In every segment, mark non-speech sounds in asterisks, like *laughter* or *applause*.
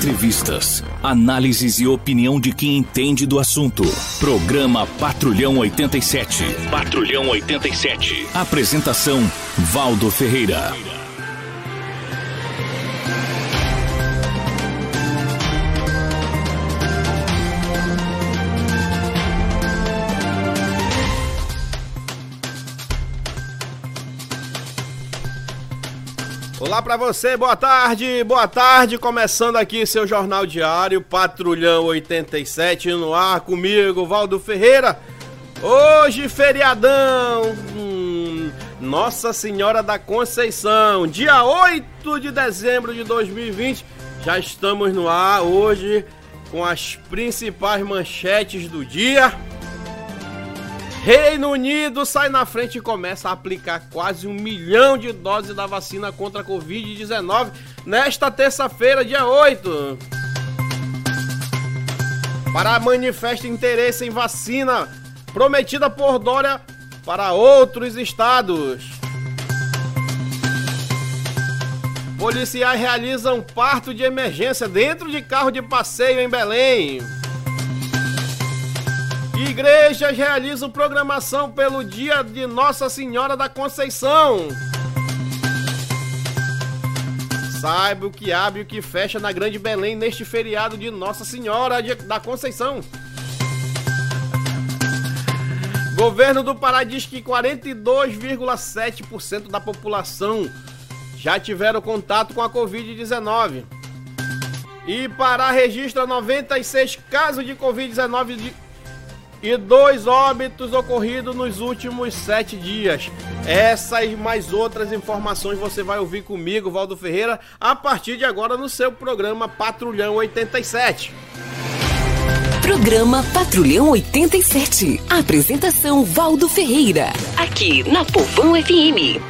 Entrevistas, análises e opinião de quem entende do assunto. Programa Patrulhão 87. Patrulhão 87. Apresentação: Valdo Ferreira. Olá para você, boa tarde, boa tarde, começando aqui seu jornal diário Patrulhão 87 no ar comigo, Valdo Ferreira. Hoje feriadão, hum, Nossa Senhora da Conceição, dia 8 de dezembro de 2020. Já estamos no ar hoje com as principais manchetes do dia. Reino Unido sai na frente e começa a aplicar quase um milhão de doses da vacina contra a Covid-19 nesta terça-feira, dia 8. Para manifesta interesse em vacina prometida por Dória para outros estados. Policiais realizam parto de emergência dentro de carro de passeio em Belém. Igrejas realizam programação pelo dia de Nossa Senhora da Conceição. Saiba o que abre e o que fecha na Grande Belém neste feriado de Nossa Senhora da Conceição. Governo do Pará diz que 42,7% da população já tiveram contato com a Covid-19. E Pará registra 96 casos de Covid-19 de e dois óbitos ocorridos nos últimos sete dias. Essas e mais outras informações você vai ouvir comigo, Valdo Ferreira, a partir de agora no seu programa Patrulhão 87. Programa Patrulhão 87. Apresentação Valdo Ferreira. Aqui na Povão FM.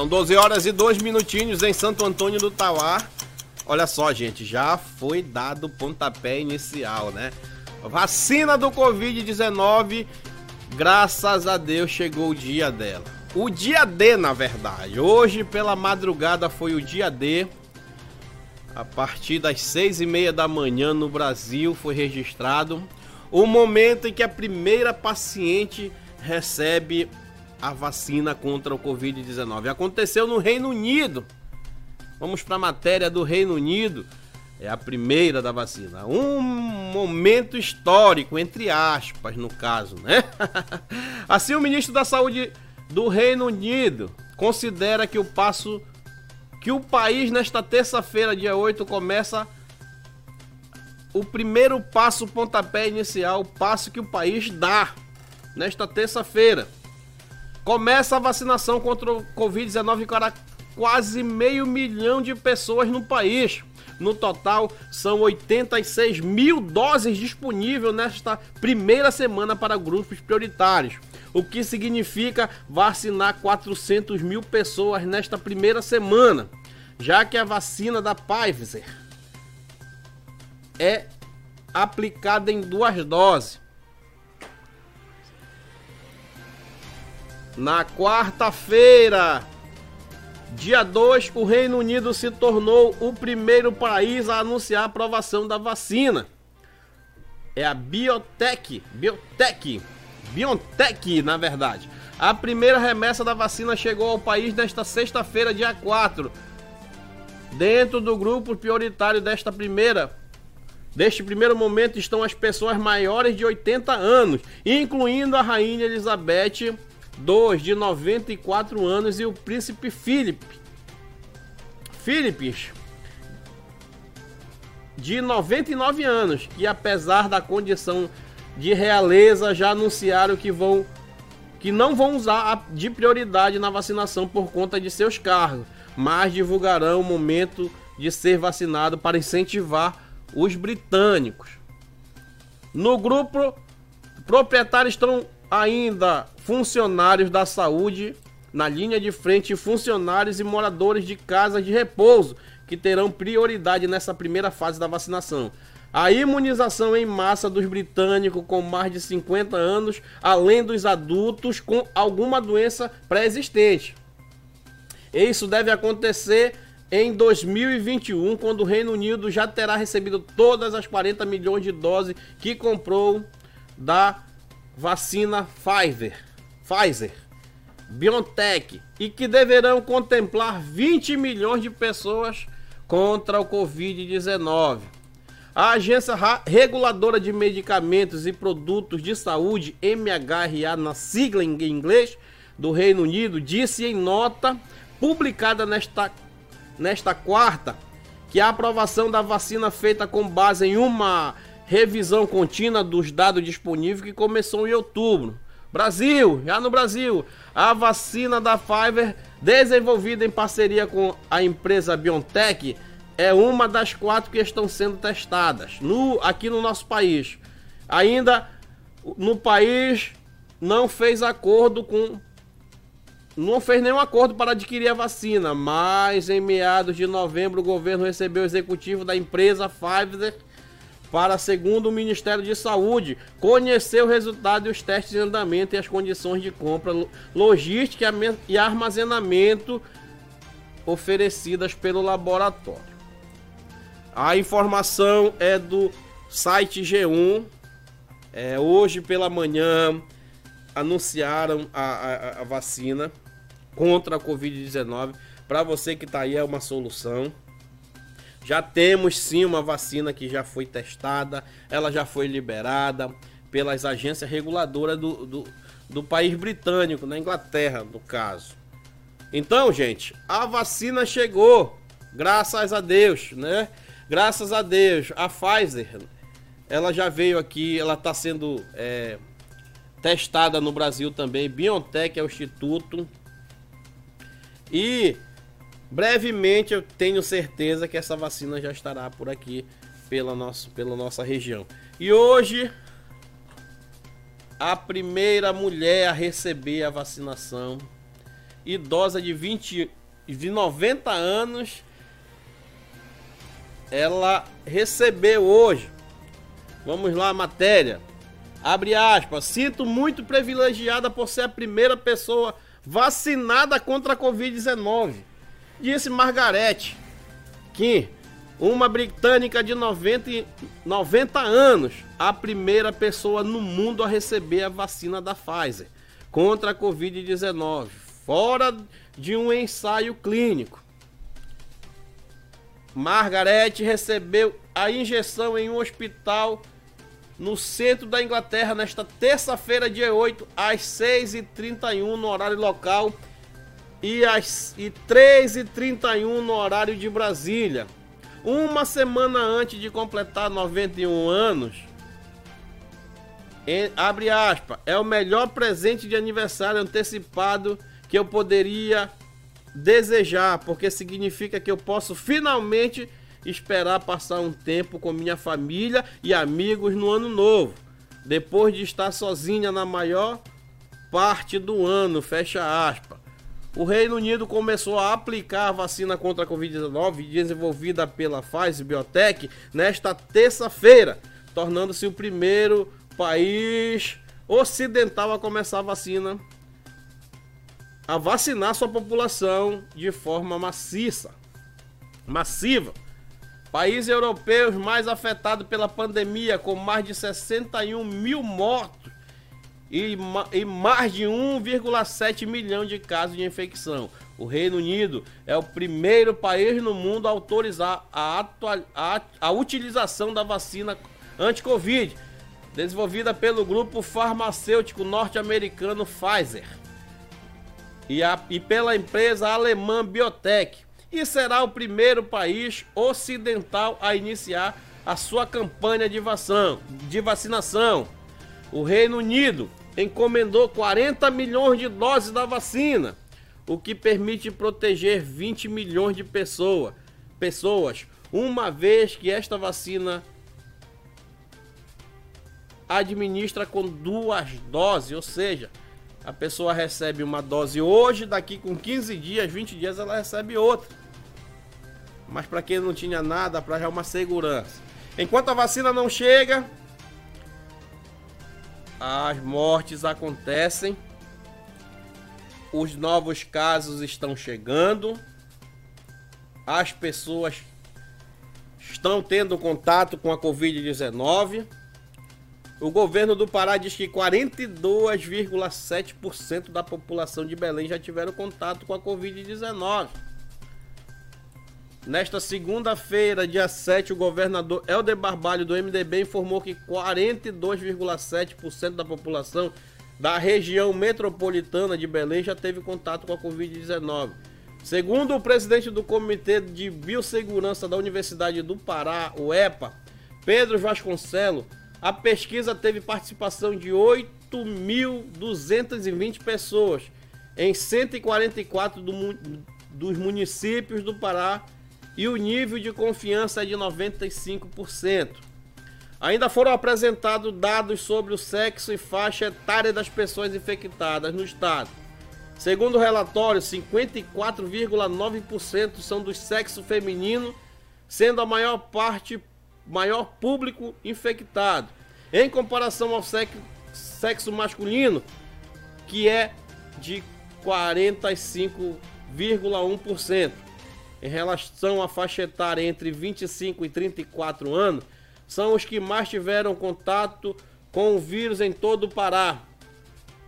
São 12 horas e 2 minutinhos em Santo Antônio do Tauá. Olha só, gente, já foi dado o pontapé inicial, né? Vacina do Covid-19, graças a Deus chegou o dia dela. O dia D, na verdade. Hoje, pela madrugada, foi o dia D. A partir das seis e meia da manhã no Brasil foi registrado o momento em que a primeira paciente recebe a vacina contra o Covid-19. Aconteceu no Reino Unido. Vamos para a matéria do Reino Unido. É a primeira da vacina. Um momento histórico, entre aspas, no caso, né? *laughs* assim, o ministro da Saúde do Reino Unido considera que o passo que o país nesta terça-feira, dia 8, começa o primeiro passo, pontapé inicial, o passo que o país dá nesta terça-feira. Começa a vacinação contra o Covid-19 para quase meio milhão de pessoas no país. No total, são 86 mil doses disponíveis nesta primeira semana para grupos prioritários, o que significa vacinar 400 mil pessoas nesta primeira semana, já que a vacina da Pfizer é aplicada em duas doses. Na quarta-feira, dia 2, o Reino Unido se tornou o primeiro país a anunciar a aprovação da vacina. É a Biotech, Biotech, BioNTech, na verdade. A primeira remessa da vacina chegou ao país nesta sexta-feira, dia 4. Dentro do grupo prioritário desta primeira Deste primeiro momento estão as pessoas maiores de 80 anos, incluindo a rainha Elizabeth 2 de 94 anos e o príncipe Philip. Philips de 99 anos, que apesar da condição de realeza já anunciaram que vão que não vão usar de prioridade na vacinação por conta de seus cargos, mas divulgarão o momento de ser vacinado para incentivar os britânicos. No grupo, proprietários estão ainda funcionários da saúde na linha de frente, funcionários e moradores de casas de repouso que terão prioridade nessa primeira fase da vacinação. a imunização em massa dos britânicos com mais de 50 anos, além dos adultos com alguma doença pré-existente. Isso deve acontecer em 2021, quando o Reino Unido já terá recebido todas as 40 milhões de doses que comprou da vacina Pfizer, Pfizer, BioNTech e que deverão contemplar 20 milhões de pessoas contra o Covid-19. A Agência Reguladora de Medicamentos e Produtos de Saúde, MHRA, na sigla em inglês, do Reino Unido, disse em nota publicada nesta, nesta quarta que a aprovação da vacina feita com base em uma revisão contínua dos dados disponíveis que começou em outubro. Brasil, já no Brasil, a vacina da Pfizer, desenvolvida em parceria com a empresa BioNTech, é uma das quatro que estão sendo testadas no, aqui no nosso país. Ainda no país não fez acordo com. Não fez nenhum acordo para adquirir a vacina, mas em meados de novembro o governo recebeu o executivo da empresa Pfizer para, segundo o Ministério de Saúde, conhecer o resultado e os testes de andamento e as condições de compra, logística e armazenamento oferecidas pelo laboratório. A informação é do site G1. É, hoje pela manhã anunciaram a, a, a vacina contra a Covid-19. Para você que está aí, é uma solução. Já temos sim uma vacina que já foi testada, ela já foi liberada pelas agências reguladoras do, do, do país britânico, na Inglaterra, no caso. Então, gente, a vacina chegou, graças a Deus, né? Graças a Deus, a Pfizer, ela já veio aqui, ela está sendo é, testada no Brasil também. BioNTech é o instituto. E brevemente eu tenho certeza que essa vacina já estará por aqui pela, nosso, pela nossa região. E hoje, a primeira mulher a receber a vacinação, idosa de 20 de 90 anos, ela recebeu hoje. Vamos lá, matéria. Abre aspas. Sinto muito privilegiada por ser a primeira pessoa vacinada contra a Covid-19. Disse Margarete Kim, uma britânica de 90, 90 anos, a primeira pessoa no mundo a receber a vacina da Pfizer contra a Covid-19, fora de um ensaio clínico. Margaret recebeu a injeção em um hospital no centro da Inglaterra nesta terça-feira, dia 8, às 6h31 no horário local e às e 3h31 no horário de Brasília. Uma semana antes de completar 91 anos, em, abre aspas, é o melhor presente de aniversário antecipado que eu poderia desejar, porque significa que eu posso finalmente esperar passar um tempo com minha família e amigos no ano novo, depois de estar sozinha na maior parte do ano, fecha aspas. O Reino Unido começou a aplicar a vacina contra a Covid-19 desenvolvida pela Pfizer Biotech nesta terça-feira, tornando-se o primeiro país ocidental a começar a vacina a vacinar sua população de forma maciça, massiva. Países europeus mais afetados pela pandemia, com mais de 61 mil mortos e, e mais de 1,7 milhão de casos de infecção. O Reino Unido é o primeiro país no mundo a autorizar a, a, a utilização da vacina anti-Covid, desenvolvida pelo grupo farmacêutico norte-americano Pfizer e, a, e pela empresa alemã Biotech e será o primeiro país ocidental a iniciar a sua campanha de, vação, de vacinação. O Reino Unido encomendou 40 milhões de doses da vacina, o que permite proteger 20 milhões de pessoa, pessoas, uma vez que esta vacina administra com duas doses, ou seja, a pessoa recebe uma dose hoje, daqui com 15 dias, 20 dias ela recebe outra. Mas para quem não tinha nada, para já uma segurança. Enquanto a vacina não chega, as mortes acontecem, os novos casos estão chegando, as pessoas estão tendo contato com a Covid-19. O governo do Pará diz que 42,7% da população de Belém já tiveram contato com a Covid-19. Nesta segunda-feira, dia 7, o governador Helder Barbalho do MDB informou que 42,7% da população da região metropolitana de Belém já teve contato com a Covid-19. Segundo o presidente do Comitê de Biossegurança da Universidade do Pará, o EPA, Pedro Vasconcelo, a pesquisa teve participação de 8.220 pessoas em 144 do, dos municípios do Pará e o nível de confiança é de 95%. Ainda foram apresentados dados sobre o sexo e faixa etária das pessoas infectadas no estado. Segundo o relatório, 54,9% são do sexo feminino, sendo a maior parte maior público infectado, em comparação ao sexo masculino, que é de 45,1%. Em relação à faixa etária entre 25 e 34 anos, são os que mais tiveram contato com o vírus em todo o Pará,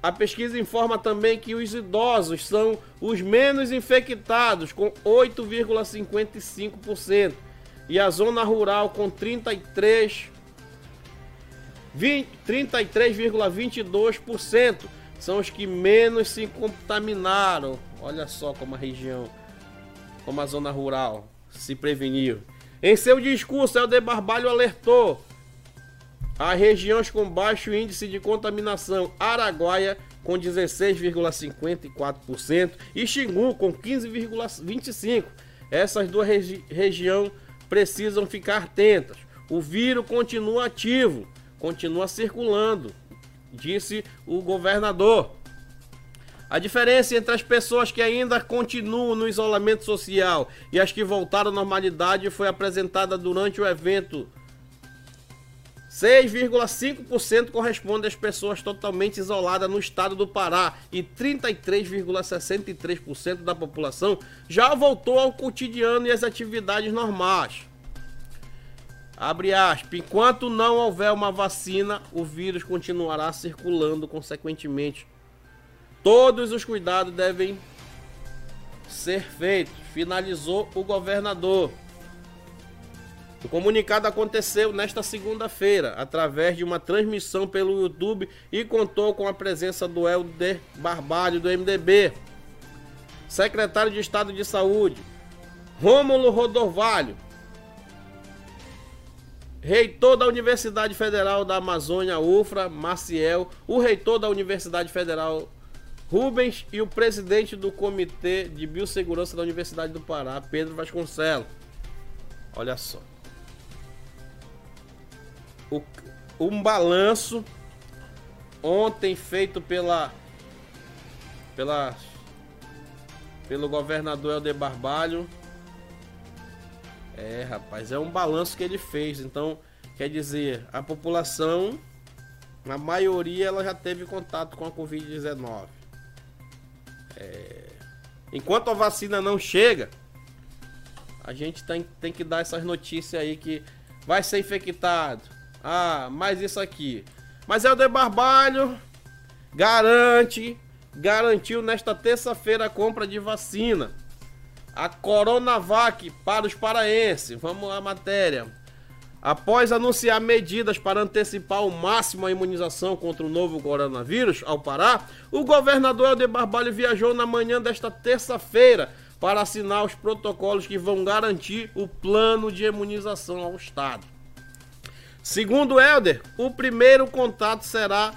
a pesquisa informa também que os idosos são os menos infectados, com 8,55%, e a zona rural com 33 33,22% são os que menos se contaminaram. Olha só como a região, como a zona rural se preveniu. Em seu discurso, Helder Barbalho alertou as regiões com baixo índice de contaminação, Araguaia com 16,54% e Xingu com 15,25%. Essas duas regi regiões precisam ficar atentas. O vírus continua ativo, continua circulando, disse o governador. A diferença entre as pessoas que ainda continuam no isolamento social e as que voltaram à normalidade foi apresentada durante o evento 6,5% corresponde às pessoas totalmente isoladas no estado do Pará e 33,63% da população já voltou ao cotidiano e às atividades normais. Abre aspas, enquanto não houver uma vacina, o vírus continuará circulando consequentemente. Todos os cuidados devem ser feitos, finalizou o governador. O comunicado aconteceu nesta segunda-feira, através de uma transmissão pelo YouTube e contou com a presença do Helder Barbalho, do MDB, secretário de Estado de Saúde, Rômulo Rodovalho, reitor da Universidade Federal da Amazônia, UFRA, Maciel, o reitor da Universidade Federal, Rubens, e o presidente do Comitê de Biossegurança da Universidade do Pará, Pedro Vasconcelos. Olha só o, um balanço ontem feito pela pela pelo governador Helder Barbalho. É, rapaz, é um balanço que ele fez. Então, quer dizer, a população, a maioria, ela já teve contato com a Covid-19. É, enquanto a vacina não chega, a gente tem, tem que dar essas notícias aí que vai ser infectado, ah, mais isso aqui. Mas é o de Barbalho garante, garantiu nesta terça-feira a compra de vacina. A Coronavac para os paraenses. Vamos à matéria. Após anunciar medidas para antecipar ao máximo a imunização contra o novo coronavírus ao Pará, o governador Helder Barbalho viajou na manhã desta terça-feira para assinar os protocolos que vão garantir o plano de imunização ao Estado. Segundo Helder, o primeiro contato será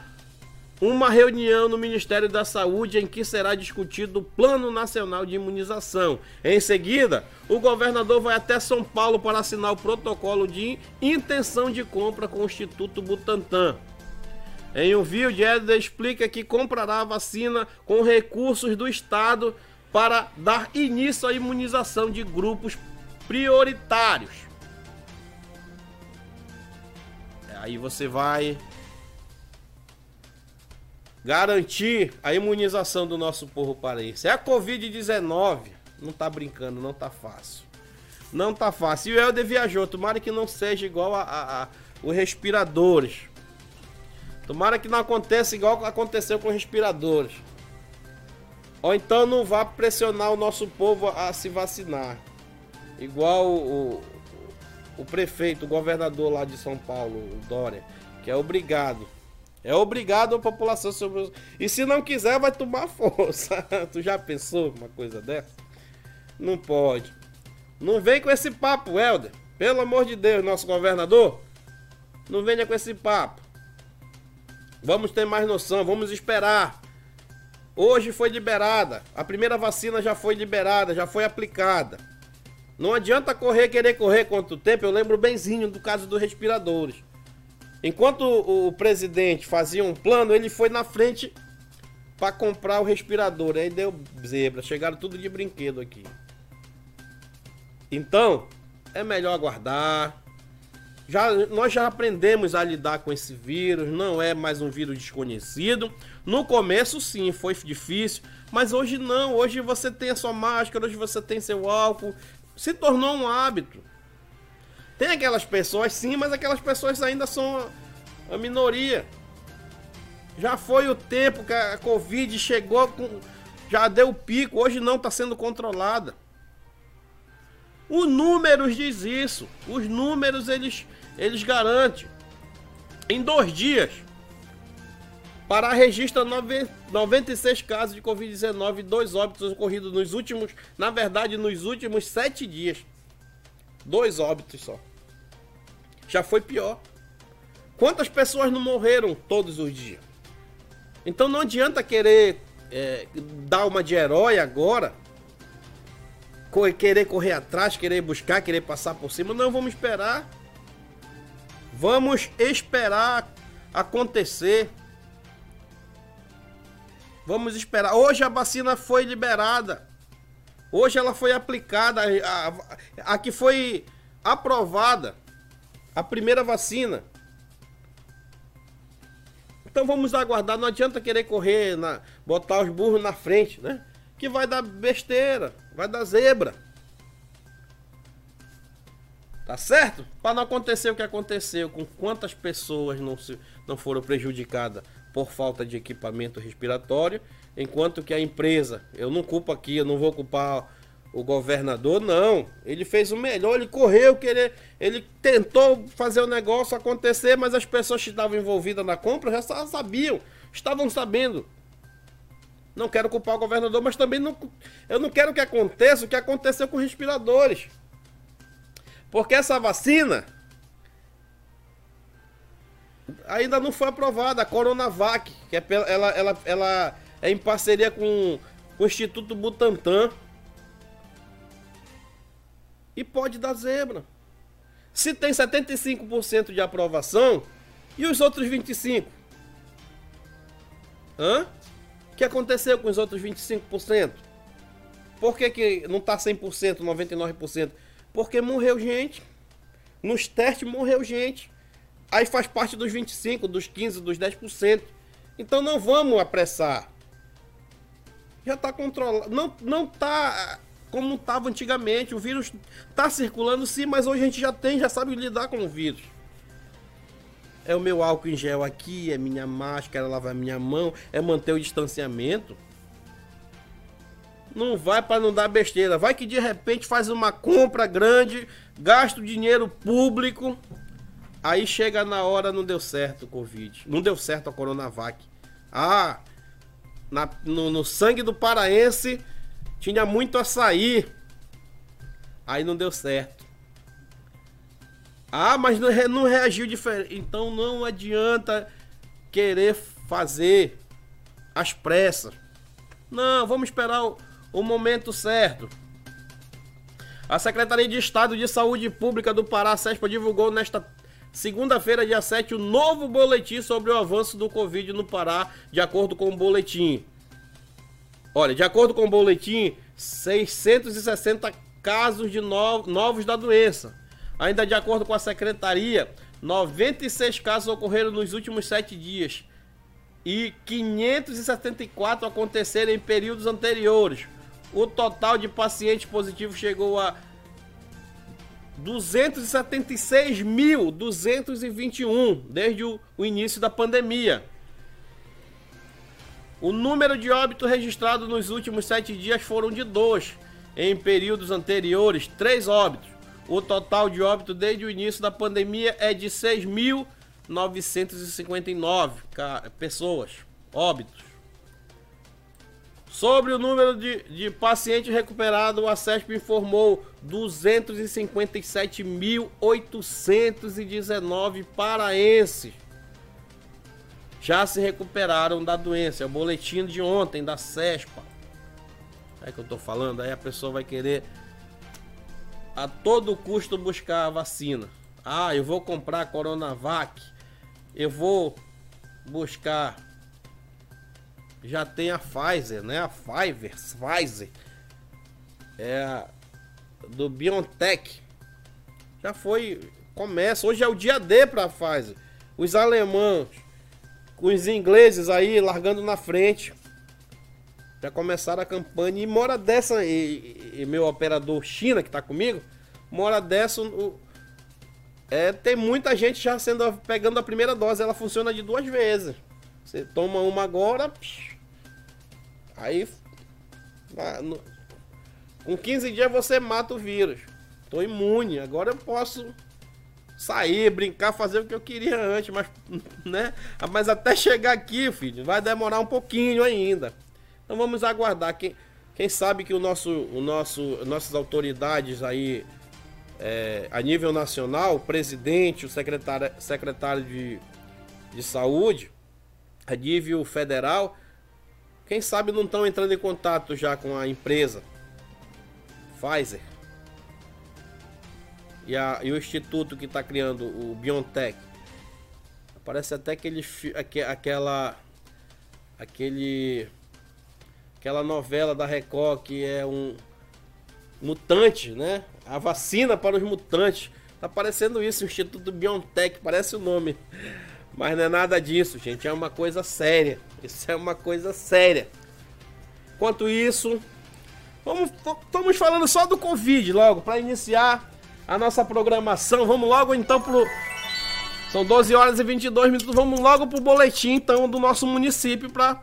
uma reunião no Ministério da Saúde em que será discutido o Plano Nacional de Imunização. Em seguida, o governador vai até São Paulo para assinar o protocolo de intenção de compra com o Instituto Butantan. Em um vídeo, Helder explica que comprará a vacina com recursos do Estado para dar início à imunização de grupos prioritários. Aí você vai garantir a imunização do nosso povo paraense. É a Covid-19. Não tá brincando, não tá fácil. Não tá fácil. E o Helder viajou. Tomara que não seja igual a, a, a os respiradores. Tomara que não aconteça igual aconteceu com os respiradores. Ou então não vá pressionar o nosso povo a, se vacinar. Igual o, o, o, prefeito, o governador lá de São Paulo, o Dória, que é obrigado. É obrigado a população sobre E se não quiser, vai tomar força. *laughs* tu já pensou uma coisa dessa? Não pode. Não vem com esse papo, Helder. Pelo amor de Deus, nosso governador. Não venha com esse papo. Vamos ter mais noção, vamos esperar. Hoje foi liberada. A primeira vacina já foi liberada, já foi aplicada. Não adianta correr, querer correr quanto tempo. Eu lembro benzinho do caso dos respiradores. Enquanto o, presidente fazia um plano, ele foi na frente para comprar o respirador. Aí deu zebra, chegaram tudo de brinquedo aqui. Então, é melhor aguardar. Já, nós já aprendemos a lidar com esse vírus, não é mais um vírus desconhecido. No começo, sim, foi difícil, mas hoje não. Hoje você tem a sua máscara, hoje você tem seu álcool. Se tornou um hábito. Tem aquelas pessoas, sim, mas aquelas pessoas ainda são a minoria. Já foi o tempo que a Covid chegou com. Já deu pico, hoje não está sendo controlada. Os números diz isso. Os números eles, eles garantem. Em dois dias, Pará registra 96 casos de Covid-19 e dois óbitos ocorridos nos últimos, na verdade, nos últimos sete dias. Dois óbitos só. Já foi pior. Quantas pessoas não morreram todos os dias? Então não adianta querer é, dar uma de herói agora querer correr atrás, querer buscar, querer passar por cima. Não, vamos esperar. Vamos esperar acontecer. Vamos esperar. Hoje a vacina foi liberada. Hoje ela foi aplicada. A, a, a que foi aprovada. A primeira vacina. Então vamos aguardar. Não adianta querer correr, na, botar os burros na frente, né? Que vai dar besteira. Vai dar zebra. Tá certo? Para não acontecer o que aconteceu, com quantas pessoas não, se, não foram prejudicadas por falta de equipamento respiratório, enquanto que a empresa, eu não culpo aqui, eu não vou culpar o governador, não. Ele fez o melhor, ele correu, querer, ele tentou fazer o negócio acontecer, mas as pessoas que estavam envolvidas na compra já sabiam, estavam sabendo não quero culpar o governador, mas também não, eu não quero que aconteça o que aconteceu com respiradores. Porque essa vacina ainda não foi aprovada, a Coronavac, que é ela, ela, ela é em parceria com, o Instituto Butantan. E pode dar zebra. Se tem 75% de aprovação, e os outros 25%? Hã? O que aconteceu com os outros 25%? Por que, que não está 100%, 99%? Porque morreu gente. Nos testes morreu gente. Aí faz parte dos 25%, dos 15%, dos 10%. Então não vamos apressar. Já está controlado. Não, não tá como estava antigamente. O vírus está circulando sim, mas hoje a gente já tem, já sabe lidar com o vírus é o meu álcool em gel aqui, é minha máscara, lavar minha mão, é manter o distanciamento. Não vai para não dar besteira. Vai que de repente faz uma compra grande, gasta o dinheiro público. Aí chega na hora, não deu certo o Covid. Não deu certo a Coronavac. Ah, na, no, no sangue do paraense tinha muito açaí. Aí não deu certo. Ah, mas não, não reagiu diferente. Então não adianta querer fazer as pressas. Não, vamos esperar o, o momento certo. A Secretaria de Estado de Saúde Pública do Pará, SESPA, divulgou nesta segunda-feira, dia 7, o novo boletim sobre o avanço do Covid no Pará, de acordo com o boletim. Olha, de acordo com o boletim, 660 casos de no novos da doença. Ainda de acordo com a secretaria, 96 casos ocorreram nos últimos sete dias e 574 aconteceram em períodos anteriores. O total de pacientes positivos chegou a 276.221 desde o, início da pandemia. O número de óbitos registrados nos últimos sete dias foram de dois. Em períodos anteriores, três óbitos. O total de óbitos desde o início da pandemia é de 6.959 pessoas óbitos. Sobre o número de, de pacientes recuperados, a CESP informou 257.819 paraenses já se recuperaram da doença. É o boletim de ontem da CESPA. É que eu tô falando, aí a pessoa vai querer a todo custo buscar a vacina. Ah, eu vou comprar a Coronavac. Eu vou buscar já tem a Pfizer, né? A Pfizer, Pfizer. É a do BioNTech. Já foi, começa, hoje é o dia D para a Pfizer. Os alemães, os ingleses aí largando na frente. Já começaram a campanha e mora dessa e, e meu operador China que tá comigo, mora dessa o, é, tem muita gente já sendo pegando a primeira dose, ela funciona de duas vezes. Você toma uma agora, aí com 15 dias você mata o vírus. Tô imune, agora eu posso sair, brincar, fazer o que eu queria antes, mas, *laughs* né? Mas até chegar aqui, filho, vai demorar um pouquinho ainda. Então vamos aguardar. Quem, quem sabe que o nosso, o nosso, nossas autoridades aí é, a nível nacional, o presidente, o secretário, secretário de, de saúde, a nível federal, quem sabe não estão entrando em contato já com a empresa Pfizer e, a, e o instituto que está criando o BioNTech. Parece até aquele, aquela, aquele, aquela novela da Record que é um mutante, né? A vacina para os mutantes. Tá parecendo isso, o Instituto BioNTech, parece o nome. Mas não é nada disso, gente. É uma coisa séria. Isso é uma coisa séria. Enquanto isso, vamos, estamos falando só do Covid logo, para iniciar a nossa programação. Vamos logo então pro. São 12 horas e 22 minutos. Vamos logo pro boletim então do nosso município para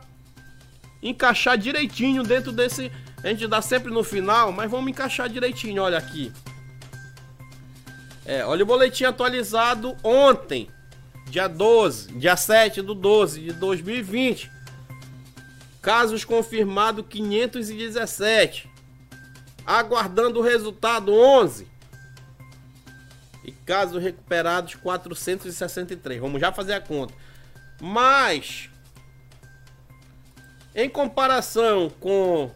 encaixar direitinho dentro desse. A gente dá sempre no final, mas vamos encaixar direitinho. Olha aqui. É, olha o boletim atualizado ontem, dia 12, dia 7 do 12 de 2020. Casos confirmados 517. Aguardando o resultado 11 e casos recuperados 463. Vamos já fazer a conta. Mas em comparação com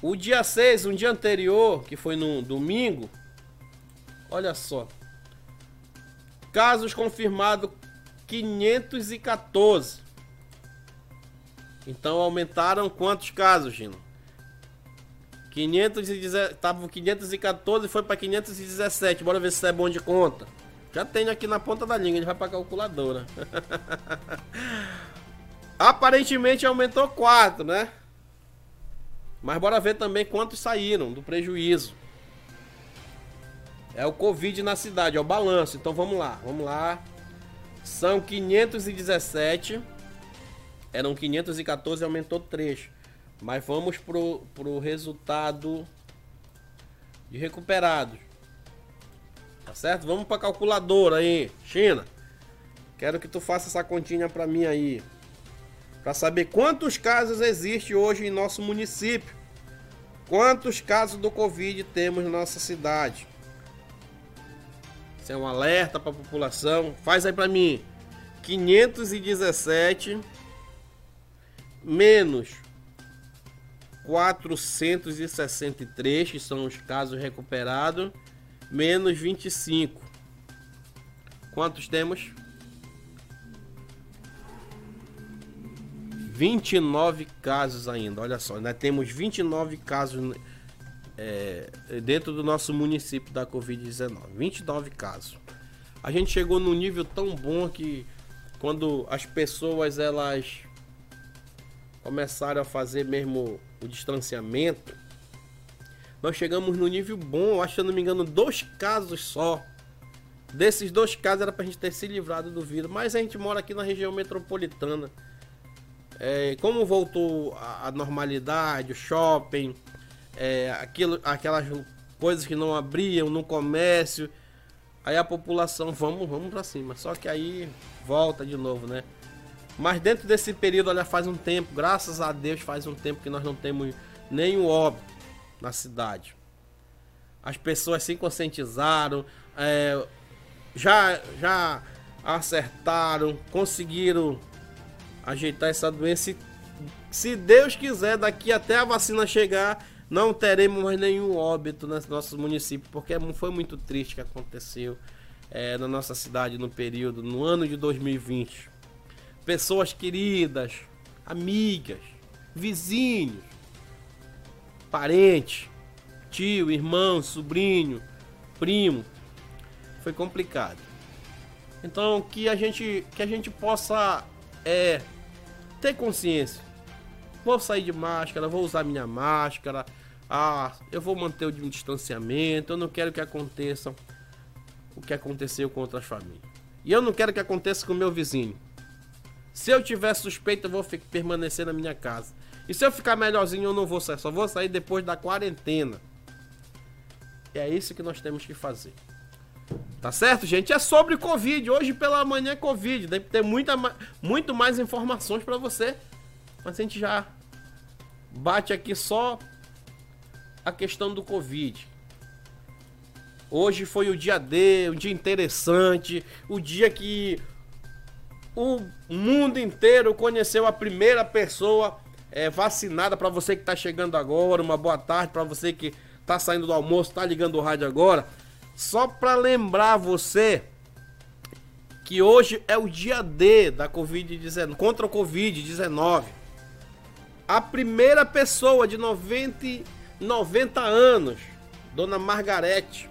o dia 6, um dia anterior, que foi no domingo, olha só. Casos confirmados 514. Então aumentaram quantos casos, Gino? 510, tava 514 e foi para 517. Bora ver se é bom de conta. Já tenho aqui na ponta da língua, ele vai para calculadora. *laughs* Aparentemente aumentou 4, né? Mas bora ver também quantos saíram do prejuízo. É o Covid na cidade, é o balanço. Então vamos lá, vamos lá. São 517. Eram 514 e aumentou 3. Mas vamos pro, pro resultado de recuperados. Tá certo? Vamos pra calculadora aí, China. Quero que tu faça essa continha pra mim aí. Pra saber quantos casos existe hoje em nosso município. Quantos casos do Covid temos na nossa cidade. Isso é um alerta para a população. Faz aí para mim. 517 menos 463, que são os casos recuperados, menos 25. Quantos temos? 29 casos ainda, olha só, nós temos 29 casos é, dentro do nosso município da Covid-19. 29 casos. A gente chegou num nível tão bom que quando as pessoas elas começaram a fazer mesmo o distanciamento, nós chegamos no nível bom, acho que eu não me engano, dois casos só. Desses dois casos era pra gente ter se livrado do vírus, mas a gente mora aqui na região metropolitana. É, como voltou a, a, normalidade, o shopping, é, aquilo, aquelas coisas que não abriam no comércio, aí a população, vamos, vamos pra cima. Só que aí volta de novo, né? Mas dentro desse período, olha, faz um tempo, graças a Deus, faz um tempo que nós não temos nenhum óbito na cidade. As pessoas se conscientizaram, é, já, já acertaram, conseguiram ajeitar essa doença. Se, se Deus quiser, daqui até a vacina chegar, não teremos mais nenhum óbito nos nossos municípios, porque foi muito triste que aconteceu é, na nossa cidade no período, no ano de 2020 pessoas queridas, amigas, vizinhos, parentes, tio, irmão, sobrinho, primo. Foi complicado. Então que a gente que a gente possa é ter consciência. Vou sair de máscara, vou usar minha máscara. Ah, eu vou manter o distanciamento. Eu não quero que aconteça o que aconteceu com outras famílias. E eu não quero que aconteça com o meu vizinho. Se eu tiver suspeita, eu vou permanecer na minha casa. E se eu ficar melhorzinho, eu não vou sair. Só vou sair depois da quarentena. E é isso que nós temos que fazer. Tá certo, gente? É sobre Covid. Hoje pela manhã é Covid. Deve ter muita, muito mais informações para você. Mas a gente já bate aqui só a questão do Covid. Hoje foi o dia D, um dia interessante, o dia que o mundo inteiro conheceu a primeira pessoa é, vacinada. Para você que está chegando agora, uma boa tarde. Para você que está saindo do almoço, está ligando o rádio agora. Só para lembrar você que hoje é o dia D da Covid-19, contra o Covid-19. A primeira pessoa de 90, 90 anos, Dona Margarete,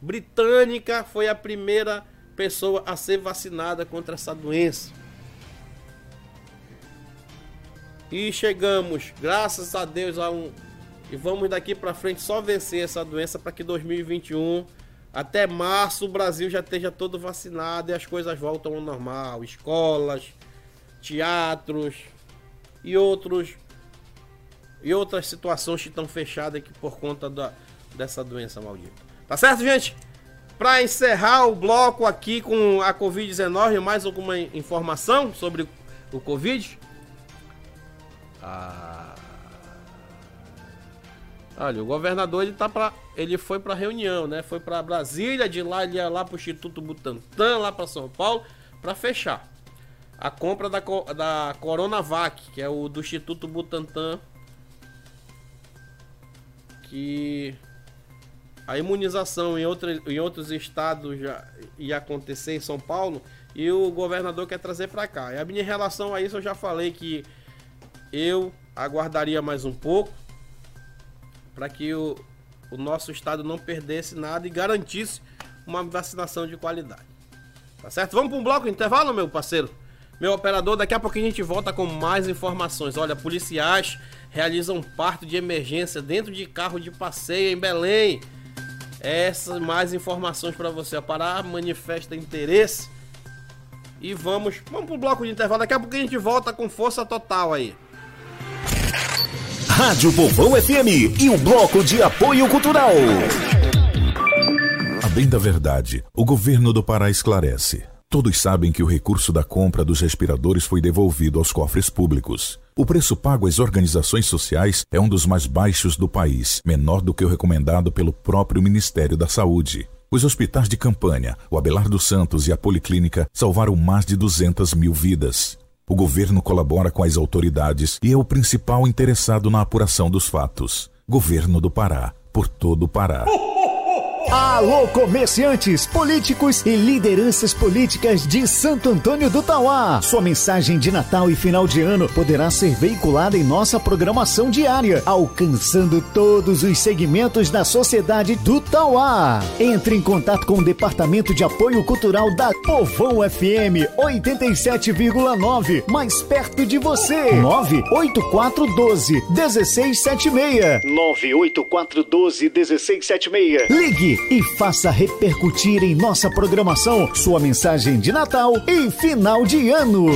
britânica, foi a primeira pessoa a ser vacinada contra essa doença. E chegamos, graças a Deus, a um. E vamos daqui para frente só vencer essa doença para que 2021, até março, o Brasil já esteja todo vacinado e as coisas voltam ao normal. Escolas, teatros e outros e outras situações que estão fechadas aqui por conta da, dessa doença maldita. Tá certo, gente? Para encerrar o bloco aqui com a Covid-19, mais alguma informação sobre o Covid? Ah... Olha, o governador ele tá para ele foi para reunião, né? Foi para Brasília, de lá ele ia lá para o Instituto Butantan, lá para São Paulo, para fechar a compra da, da Coronavac, que é o do Instituto Butantan, que a imunização em, outra, em outros estados já ia acontecer em São Paulo e o governador quer trazer para cá. E a minha relação a isso eu já falei que eu aguardaria mais um pouco para que o, o nosso estado não perdesse nada e garantisse uma vacinação de qualidade. Tá certo? Vamos para um bloco intervalo, meu parceiro? Meu operador, daqui a pouco a gente volta com mais informações. Olha, policiais realizam parto de emergência dentro de carro de passeio em Belém essas mais informações para você. A Pará manifesta interesse. E vamos, vamos pro bloco de intervalo. Daqui a pouco a gente volta com força total aí. Rádio Povão FM e o bloco de apoio cultural. A bem da verdade, o governo do Pará esclarece. Todos sabem que o recurso da compra dos respiradores foi devolvido aos cofres públicos. O preço pago às organizações sociais é um dos mais baixos do país, menor do que o recomendado pelo próprio Ministério da Saúde. Os hospitais de campanha, o Abelardo Santos e a Policlínica salvaram mais de 200 mil vidas. O governo colabora com as autoridades e é o principal interessado na apuração dos fatos. Governo do Pará, por todo o Pará. Alô, comerciantes, políticos e lideranças políticas de Santo Antônio do Tauá. Sua mensagem de Natal e final de ano poderá ser veiculada em nossa programação diária, alcançando todos os segmentos da sociedade do Tauá. Entre em contato com o Departamento de Apoio Cultural da Povão FM 87,9, mais perto de você. 98412 1676. 98412 1676. Ligue e faça repercutir em nossa programação sua mensagem de Natal e final de ano.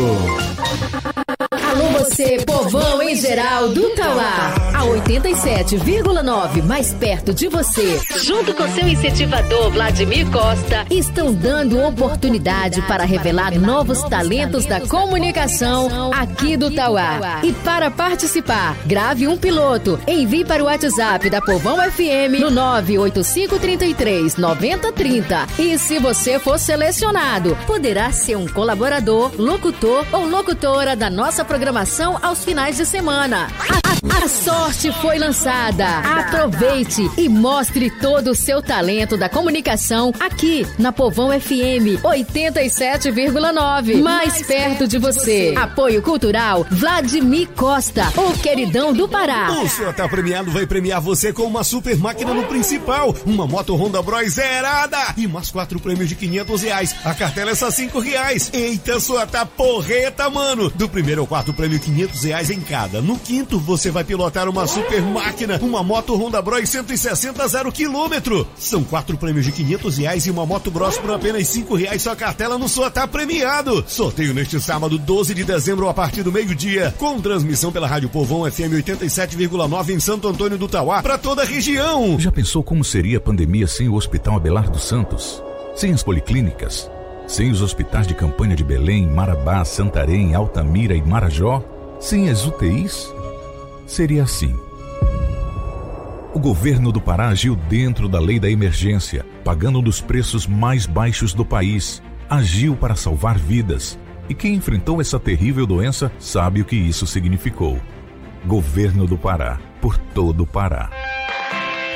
Alô você, povão em geral do Tauá. A 87,9 mais perto de você. Junto com seu incentivador Vladimir Costa, estão dando oportunidade para revelar novos talentos da comunicação aqui do Tauá. E para participar, grave um piloto, envie para o WhatsApp da Povão FM no 98533 9030. E se você for selecionado, poderá ser um colaborador, locutor ou locutora da nossa programação programação aos finais de semana. A, a, sorte foi lançada. Aproveite e mostre todo o seu talento da comunicação aqui na Povão FM 87,9. Mais perto de você. Apoio Cultural Vladimir Costa, o queridão do Pará. O senhor tá premiado vai premiar você com uma super máquina no principal, uma moto Honda Bros zerada e mais quatro prêmios de 500 reais. A cartela é só cinco reais. Eita, sua tá porreta, mano. Do primeiro ao quarto prêmio 500 reais em cada. No quinto, você vai pilotar uma super máquina, uma moto Honda Bros 160 zero quilômetro. São quatro prêmios de 500 reais e uma moto Bros por apenas cinco reais. Sua cartela no sua tá premiado. Sorteio neste sábado, 12 de dezembro, a partir do meio-dia, com transmissão pela Rádio Povão FM 87,9 em Santo Antônio do Tauá, para toda a região. Já pensou como seria a pandemia sem o Hospital Abelardo Santos? Sem as policlínicas? Sem os hospitais de campanha de Belém, Marabá, Santarém, Altamira e Marajó? Sem as UTIs? Seria assim. O governo do Pará agiu dentro da lei da emergência, pagando um dos preços mais baixos do país. Agiu para salvar vidas. E quem enfrentou essa terrível doença sabe o que isso significou. Governo do Pará, por todo o Pará.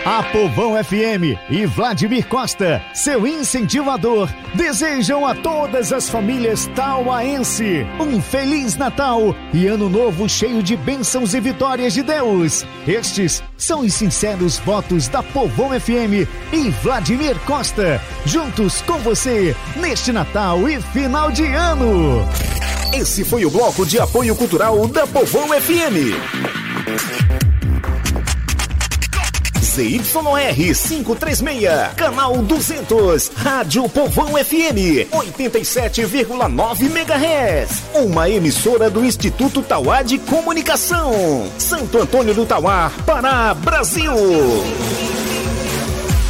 A Povão FM e Vladimir Costa, seu incentivador, desejam a todas as famílias tauaense um feliz Natal e Ano Novo cheio de bênçãos e vitórias de Deus. Estes são os sinceros votos da Povão FM e Vladimir Costa, juntos com você neste Natal e final de ano. Esse foi o bloco de apoio cultural da Povão FM. ZYR 536, canal 200, Rádio Povão FM 87,9 MHz. Uma emissora do Instituto Tauá de Comunicação. Santo Antônio do Tauá, Pará, Brasil.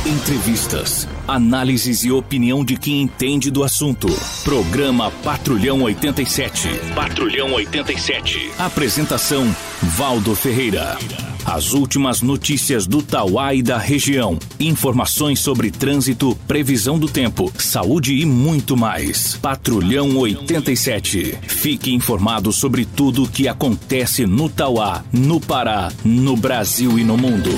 Entrevistas, análises e opinião de quem entende do assunto. Programa Patrulhão 87. Patrulhão 87. Apresentação: Valdo Ferreira. As últimas notícias do Tauá e da região. Informações sobre trânsito, previsão do tempo, saúde e muito mais. Patrulhão 87. Fique informado sobre tudo o que acontece no Tauá, no Pará, no Brasil e no mundo.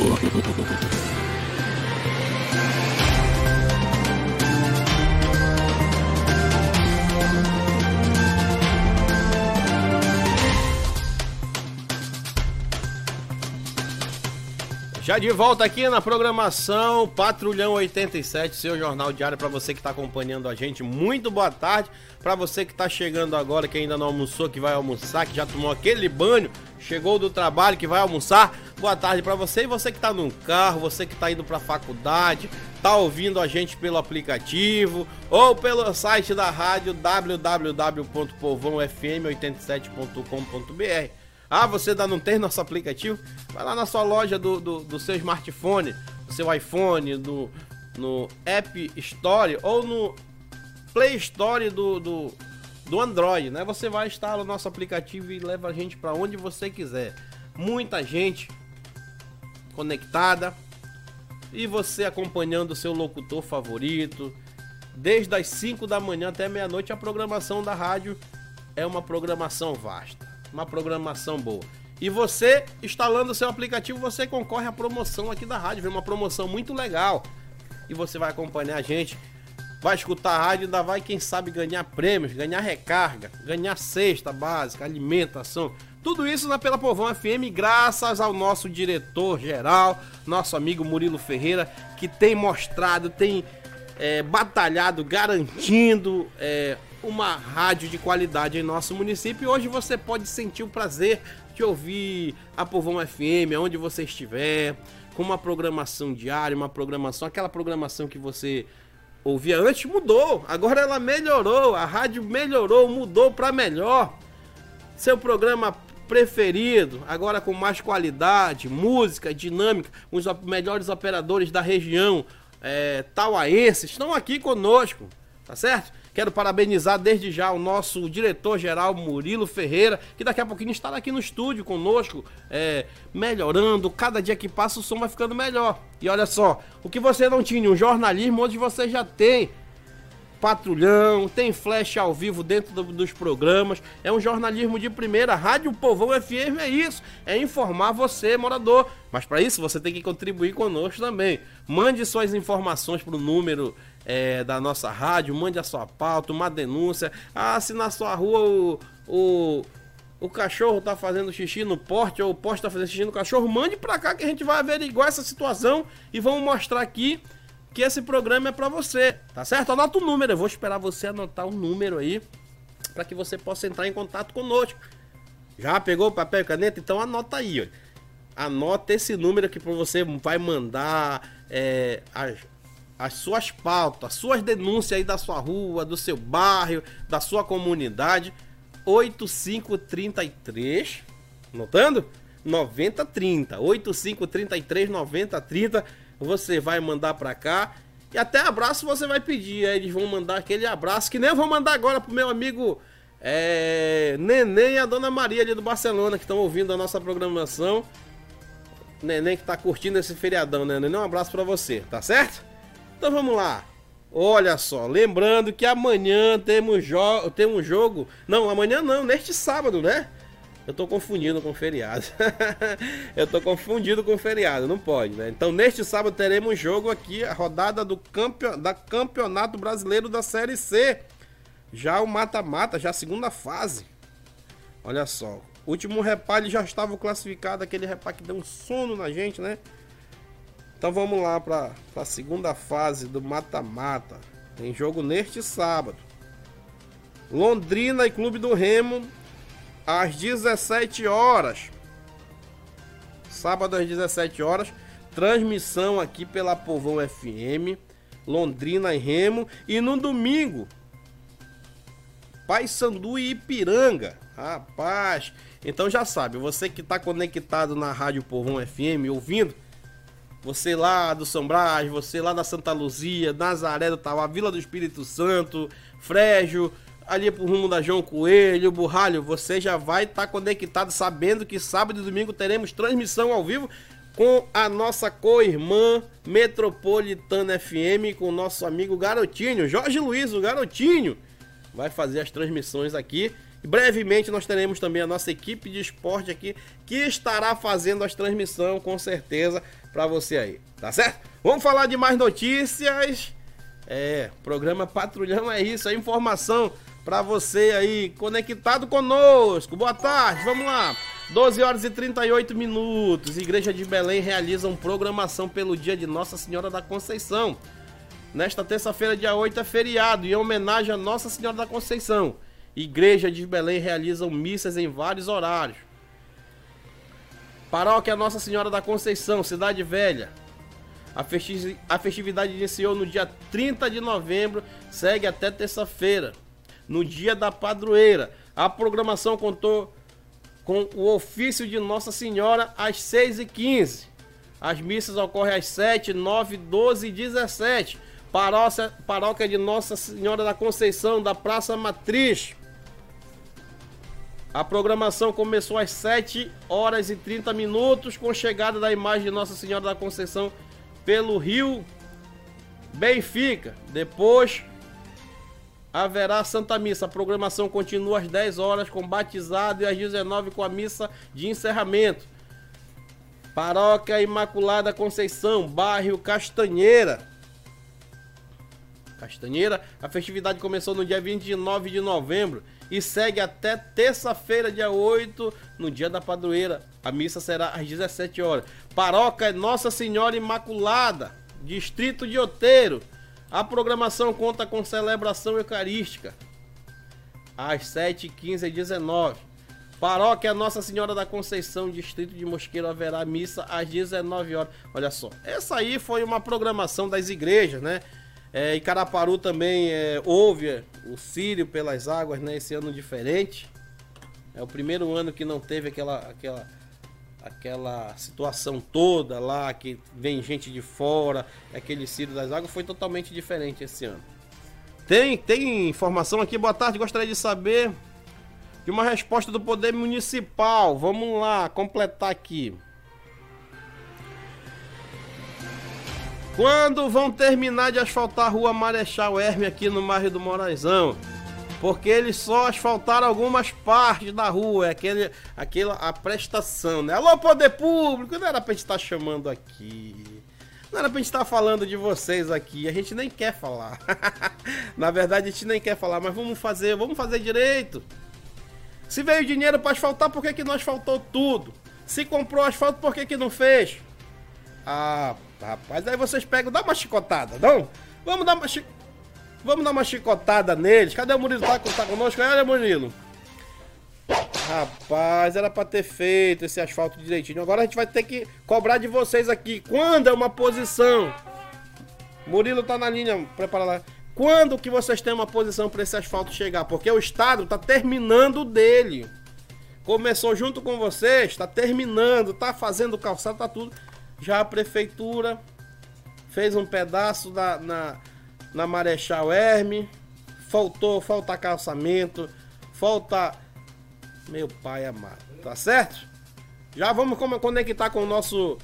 Já de volta aqui na programação Patrulhão 87, seu jornal diário para você que está acompanhando a gente. Muito boa tarde para você que está chegando agora, que ainda não almoçou, que vai almoçar, que já tomou aquele banho, chegou do trabalho, que vai almoçar. Boa tarde para você e você que está no carro, você que está indo para a faculdade, tá ouvindo a gente pelo aplicativo ou pelo site da rádio www.povãofm87.com.br. Ah, você ainda não tem nosso aplicativo? Vai lá na sua loja do, do, do seu smartphone, do seu iPhone, do, no App Store ou no Play Store do, do, do Android, né? Você vai instalar o nosso aplicativo e leva a gente para onde você quiser. Muita gente conectada e você acompanhando o seu locutor favorito. Desde as 5 da manhã até meia-noite, a programação da rádio é uma programação vasta uma programação boa. E você, instalando o seu aplicativo, você concorre à promoção aqui da rádio. Vem uma promoção muito legal. e você vai acompanhar a gente. Vai escutar a rádio, ainda vai, quem sabe, ganhar prêmios, ganhar recarga, ganhar cesta básica, alimentação. Tudo isso na Pela Povão FM, graças ao nosso diretor-geral, nosso amigo Murilo Ferreira, que tem mostrado, tem é, batalhado, garantindo é, uma rádio de qualidade em nosso município. Hoje você pode sentir o prazer de ouvir a Povão FM, onde você estiver, com uma programação diária, uma programação, aquela programação que você ouvia antes mudou, agora ela melhorou, a rádio melhorou, mudou para melhor. Seu programa preferido, agora com mais qualidade, música, dinâmica, os melhores operadores da região, é, tauaenses, estão aqui conosco, tá certo? Quero parabenizar desde já o nosso diretor-geral Murilo Ferreira, que daqui a pouquinho estará aqui no estúdio conosco, é, melhorando. Cada dia que passa o som vai ficando melhor. E olha só, o que você não tinha, um jornalismo, hoje você já tem patrulhão, tem flash ao vivo dentro do, dos programas, é um jornalismo de primeira. Rádio Povão FM é isso, é informar você, morador. Mas para isso você tem que contribuir conosco também. Mande suas informações para o número é, da nossa rádio, mande a sua pauta, uma denúncia. Ah, se na sua rua o, o, o cachorro tá fazendo xixi no porte ou o porte tá fazendo xixi no cachorro, mande para cá que a gente vai averiguar essa situação e vamos mostrar aqui que esse programa é para você, tá certo? Anota o número, eu vou esperar você anotar o um número aí para que você possa entrar em contato conosco. Já pegou o papel e caneta? Então anota aí, ó. Anota esse número que você vai mandar é, as, as suas pautas, as suas denúncias aí da sua rua, do seu bairro, da sua comunidade. 8533, notando? 9030. 8533 9030 você vai mandar pra cá. E até abraço você vai pedir. Aí eles vão mandar aquele abraço que nem eu vou mandar agora pro meu amigo é, Neném e a Dona Maria ali do Barcelona que estão ouvindo a nossa programação. Neném que tá curtindo esse feriadão, né? Neném, um abraço para você, tá certo? Então vamos lá. Olha só, lembrando que amanhã temos, jo temos jogo. Não, amanhã não, neste sábado, né? Eu tô confundindo com feriado. *laughs* eu tô confundido com feriado, não pode, né? Então, neste sábado teremos jogo aqui, a rodada do campeon... da Campeonato Brasileiro da Série C. Já o mata-mata, já a segunda fase. Olha só. Último reparo já estava classificado, aquele reparo que deu um sono na gente, né? Então vamos lá para a segunda fase do mata-mata. Tem jogo neste sábado. Londrina e Clube do Remo às 17 horas. Sábado às 17 horas, transmissão aqui pela Povão FM, Londrina e Remo. E no domingo, Paysandu e Ipiranga. Rapaz, então já sabe, você que está conectado na Rádio Povão FM, ouvindo, você lá do São Brás, você lá da Santa Luzia, Nazaré do Tauá, Vila do Espírito Santo, Frégio, ali pro rumo da João Coelho, Burralho, você já vai estar tá conectado sabendo que sábado e domingo teremos transmissão ao vivo com a nossa co-irmã Metropolitana FM, com o nosso amigo Garotinho, Jorge Luiz, o Garotinho, vai fazer as transmissões aqui. E brevemente nós teremos também a nossa equipe de esporte aqui que estará fazendo as transmissões com certeza para você aí, tá certo? Vamos falar de mais notícias. É, programa Patrulhão é isso, é informação para você aí conectado conosco. Boa tarde, vamos lá. 12 horas e 38 minutos. Igreja de Belém realiza uma programação pelo dia de Nossa Senhora da Conceição. Nesta terça-feira, dia 8, é feriado e em homenagem a Nossa Senhora da Conceição. Igreja de Belém realizam missas em vários horários. Paróquia Nossa Senhora da Conceição, Cidade Velha. A, a festividade iniciou no dia 30 de novembro, segue até terça-feira no dia da padroeira. A programação contou com o ofício de Nossa Senhora às 6h15. As missas ocorrem às 7, 9, 12 e 17. Paróquia, paróquia de Nossa Senhora da Conceição, da Praça Matriz. A programação começou às 7 horas e 30 minutos, com chegada da imagem de Nossa Senhora da Conceição pelo rio Benfica. Depois, haverá Santa Missa. A programação continua às 10 horas com batizado e às 19 com a missa de encerramento. Paróquia Imaculada Conceição, bairro Castanheira. Castanheira. A festividade começou no dia 29 de novembro e segue até terça-feira, dia 8, no dia da padroeira. A missa será às 17 horas. Paróquia Nossa Senhora Imaculada, distrito de Oteiro. A programação conta com celebração eucarística às 7h15 e 19 Paróquia Nossa Senhora da Conceição, distrito de Mosqueiro, haverá missa às 19 horas. Olha só, essa aí foi uma programação das igrejas, né? É, Caraparu também é, houve o Sírio pelas águas, né? Esse ano diferente. É o primeiro ano que não teve aquela, aquela, aquela situação toda lá, que vem gente de fora, aquele Sírio das águas, foi totalmente diferente esse ano. Tem, tem informação aqui, boa tarde, gostaria de saber de uma resposta do Poder Municipal. Vamos lá, completar aqui. Quando vão terminar de asfaltar a rua Marechal Herme aqui no bairro do Moraizão? Porque eles só asfaltaram algumas partes da rua, é aquele, aquela a prestação, né? Alô, poder público, não era pra gente estar chamando aqui. Não era pra gente estar falando de vocês aqui, a gente nem quer falar. *laughs* Na verdade, a gente nem quer falar, mas vamos fazer, vamos fazer direito. Se veio dinheiro para asfaltar, por que, que não asfaltou tudo? Se comprou asfalto, por que, que não fez? Ah, Rapaz, aí vocês pegam, dá uma chicotada, não? Vamos dar uma chi... Vamos dar uma chicotada neles. Cadê o Murilo? Tá, tá conosco? Olha, Murilo. Rapaz, era pra ter feito esse asfalto direitinho. Agora a gente vai ter que cobrar de vocês aqui. Quando é uma posição? Murilo tá na linha, prepara lá. Quando que vocês têm uma posição para esse asfalto chegar? Porque o estado tá terminando dele. Começou junto com vocês, tá terminando, tá fazendo calçado, tá tudo. Já a prefeitura fez um pedaço da, na, na Marechal Herme. Faltou, falta calçamento, falta. Meu pai amado, tá certo? Já vamos conectar com o nosso,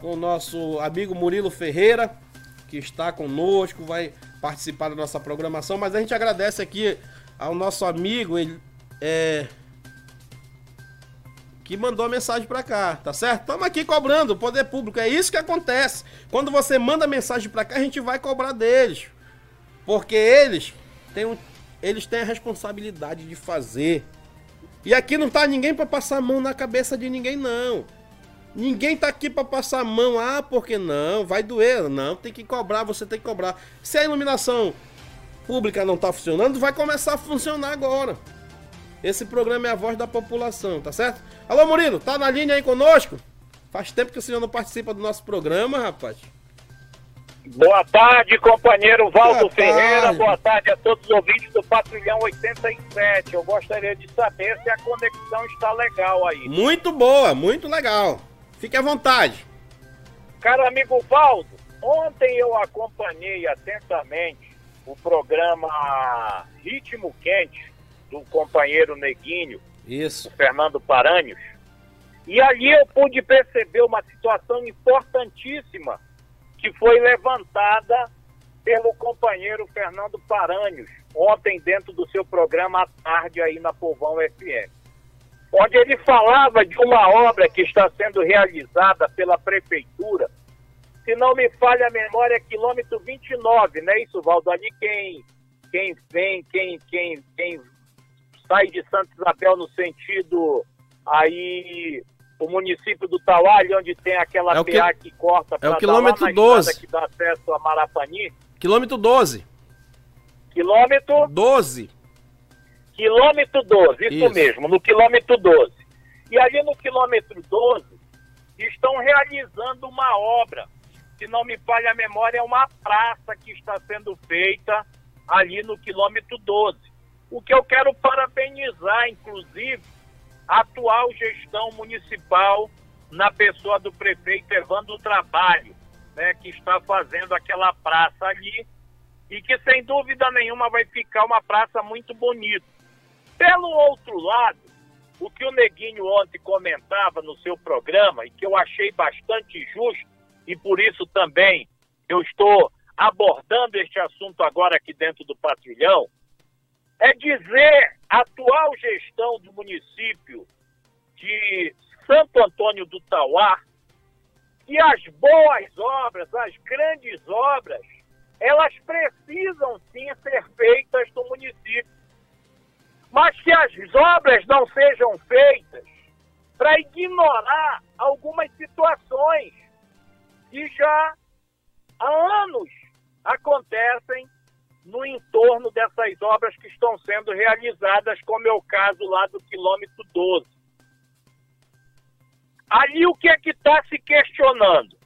com o nosso amigo Murilo Ferreira, que está conosco, vai participar da nossa programação. Mas a gente agradece aqui ao nosso amigo, ele, é, que mandou a mensagem para cá, tá certo? Estamos aqui cobrando o poder público, é isso que acontece. Quando você manda mensagem para cá, a gente vai cobrar deles. Porque eles têm, um, eles têm a responsabilidade de fazer. E aqui não tá ninguém para passar a mão na cabeça de ninguém não. Ninguém tá aqui para passar a mão, ah, porque não, vai doer. Não, tem que cobrar, você tem que cobrar. Se a iluminação pública não tá funcionando, vai começar a funcionar agora. Esse programa é a voz da população, tá certo? Alô, Murilo, tá na linha aí conosco? Faz tempo que o senhor não participa do nosso programa, rapaz. Boa tarde, companheiro Valdo boa Ferreira. Tarde. Boa tarde a todos os ouvintes do Patrulhão 87. Eu gostaria de saber se a conexão está legal aí. Muito boa, muito legal. Fique à vontade. Caro amigo Valdo, ontem eu acompanhei atentamente o programa Ritmo Quente do companheiro Neguinho, Isso. Fernando Paranhos. E ali eu pude perceber uma situação importantíssima que foi levantada pelo companheiro Fernando Paranhos ontem dentro do seu programa à tarde aí na Povão FM. Onde ele falava de uma obra que está sendo realizada pela prefeitura. Se não me falha a memória, é quilômetro 29, não é isso, Valdo? Ali quem, quem vem, quem, quem, quem sai de Santa Isabel no sentido aí o município do Taualho, onde tem aquela é PA que, que corta é o quilômetro 12 que dá acesso a Marapani. Quilômetro 12. Quilômetro 12. Quilômetro 12, isso, isso, mesmo, no quilômetro 12. E ali no quilômetro 12 estão realizando uma obra. Se não me falha a memória, é uma praça que está sendo feita ali no quilômetro 12 o que eu quero parabenizar, inclusive, a atual gestão municipal na pessoa do prefeito Evandro Trabalho, né, que está fazendo aquela praça ali e que sem dúvida nenhuma vai ficar uma praça muito bonita. Pelo outro lado, o que o Neguinho ontem comentava no seu programa e que eu achei bastante justo e por isso também eu estou abordando este assunto agora aqui dentro do patrulhão, é dizer a atual gestão do município de Santo Antônio do Tauá que as boas obras, as grandes obras, elas precisam sim ser feitas no município. Mas que as obras não sejam feitas para ignorar algumas situações que já há anos acontecem no entorno dessas obras que estão sendo realizadas, como é o caso lá do quilômetro 12. Ali o que é que está se questionando?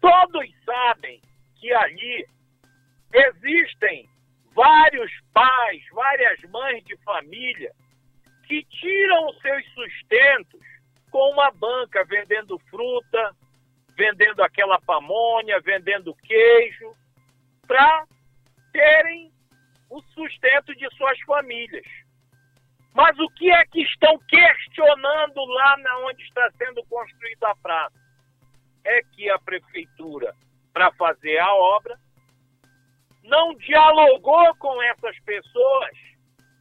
Todos sabem que ali existem vários pais, várias mães de família que tiram os seus sustentos com uma banca vendendo fruta, vendendo aquela pamonha, vendendo queijo, para terem o sustento de suas famílias. Mas o que é que estão questionando lá na onde está sendo construída a praça? É que a prefeitura, para fazer a obra, não dialogou com essas pessoas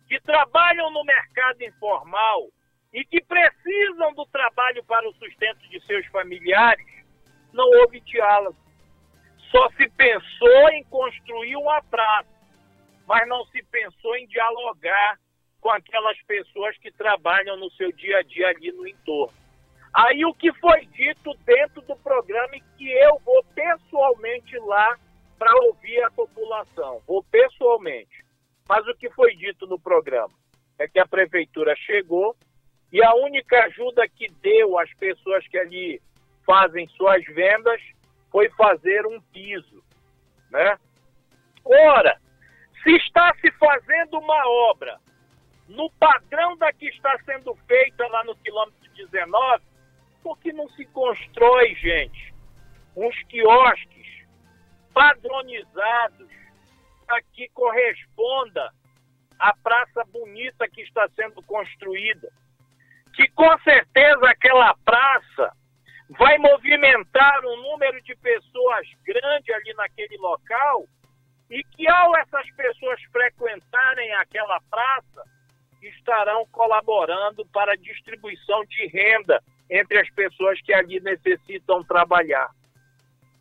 que trabalham no mercado informal e que precisam do trabalho para o sustento de seus familiares, não houve diálogo. Só se pensou em construir uma praça, mas não se pensou em dialogar com aquelas pessoas que trabalham no seu dia a dia ali no entorno. Aí o que foi dito dentro do programa e que eu vou pessoalmente lá para ouvir a população, vou pessoalmente. Mas o que foi dito no programa é que a prefeitura chegou e a única ajuda que deu às pessoas que ali fazem suas vendas foi fazer um piso, né? Ora, se está se fazendo uma obra no padrão da que está sendo feita lá no quilômetro 19, por que não se constrói, gente, uns quiosques padronizados para que corresponda à praça bonita que está sendo construída? Que com certeza aquela praça vai movimentar um número de pessoas grande ali naquele local e que ao essas pessoas frequentarem aquela praça estarão colaborando para a distribuição de renda entre as pessoas que ali necessitam trabalhar.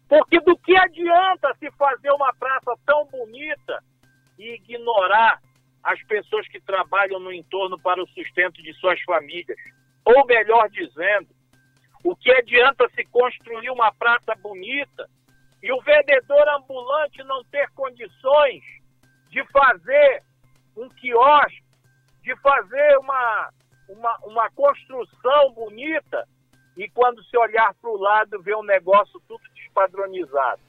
Porque do que adianta se fazer uma praça tão bonita e ignorar as pessoas que trabalham no entorno para o sustento de suas famílias? Ou melhor dizendo, o que adianta se construir uma praça bonita e o vendedor ambulante não ter condições de fazer um quiosque, de fazer uma, uma, uma construção bonita e quando se olhar para o lado ver um negócio tudo despadronizado.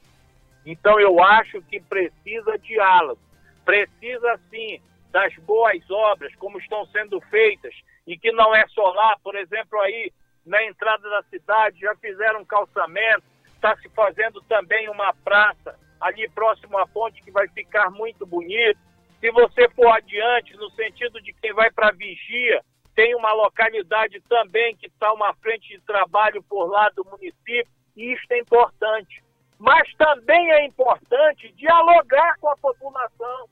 Então eu acho que precisa diálogo, precisa sim das boas obras como estão sendo feitas e que não é só lá, por exemplo aí na entrada da cidade, já fizeram um calçamento, está se fazendo também uma praça ali próximo à ponte que vai ficar muito bonito. Se você for adiante, no sentido de quem vai para Vigia, tem uma localidade também que está uma frente de trabalho por lá do município, e isso é importante. Mas também é importante dialogar com a população.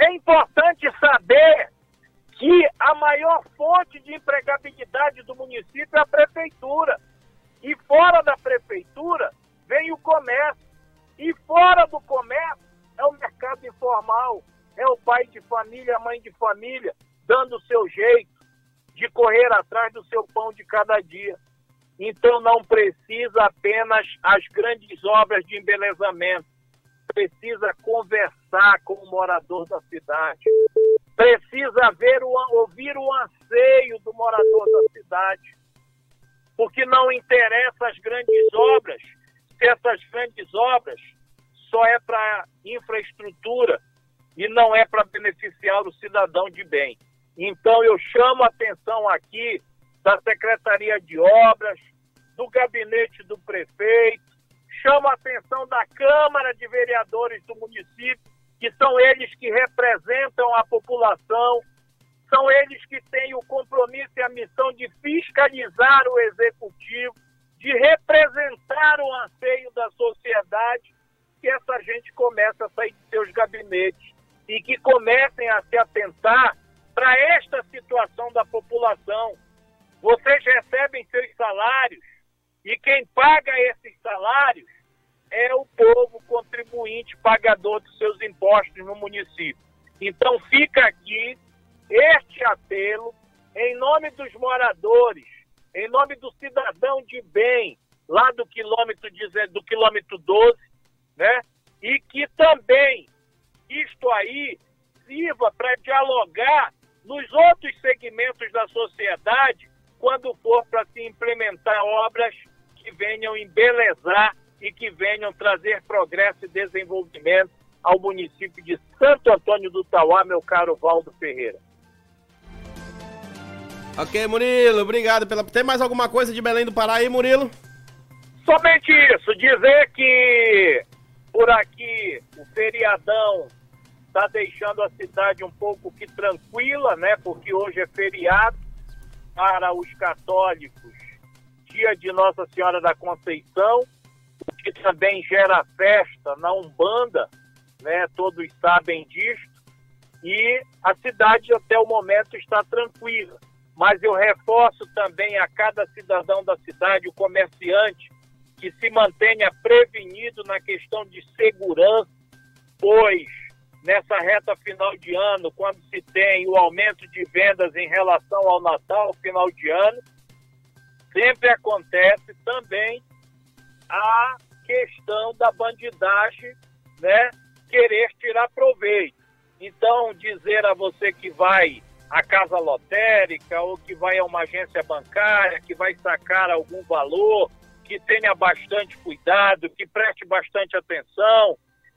É importante saber que a maior fonte de empregabilidade do município é a prefeitura. E fora da prefeitura vem o comércio. E fora do comércio é o mercado informal, é o pai de família, a mãe de família, dando o seu jeito de correr atrás do seu pão de cada dia. Então não precisa apenas as grandes obras de embelezamento, precisa conversar com o morador da cidade, precisa ver o, ouvir o anseio do morador da cidade, porque não interessa as grandes obras, se essas grandes obras só é para infraestrutura e não é para beneficiar o cidadão de bem. Então eu chamo a atenção aqui da Secretaria de Obras, do gabinete do prefeito, chamo a atenção da Câmara de Vereadores do município que são eles que representam a população, são eles que têm o compromisso e a missão de fiscalizar o executivo, de representar o anseio da sociedade, que essa gente comece a sair de seus gabinetes e que comecem a se atentar para esta situação da população. Vocês recebem seus salários e quem paga esses salários é o povo contribuinte pagador dos seus impostos no município. Então fica aqui este apelo em nome dos moradores, em nome do cidadão de bem, lá do quilômetro, do quilômetro 12, né? E que também isto aí sirva para dialogar nos outros segmentos da sociedade quando for para se implementar obras que venham embelezar e que venham trazer progresso e desenvolvimento ao município de Santo Antônio do Tauá, meu caro Valdo Ferreira. Ok, Murilo, obrigado pela. Tem mais alguma coisa de Belém do Pará aí, Murilo? Somente isso, dizer que por aqui o feriadão está deixando a cidade um pouco que tranquila, né? Porque hoje é feriado para os católicos, dia de Nossa Senhora da Conceição, que também gera festa na Umbanda, né? Todos sabem disto. E a cidade até o momento está tranquila. Mas eu reforço também a cada cidadão da cidade, o comerciante, que se mantenha prevenido na questão de segurança, pois nessa reta final de ano, quando se tem o aumento de vendas em relação ao Natal, final de ano, sempre acontece também a questão da bandidagem, né, querer tirar proveito. Então, dizer a você que vai à casa lotérica ou que vai a uma agência bancária, que vai sacar algum valor, que tenha bastante cuidado, que preste bastante atenção,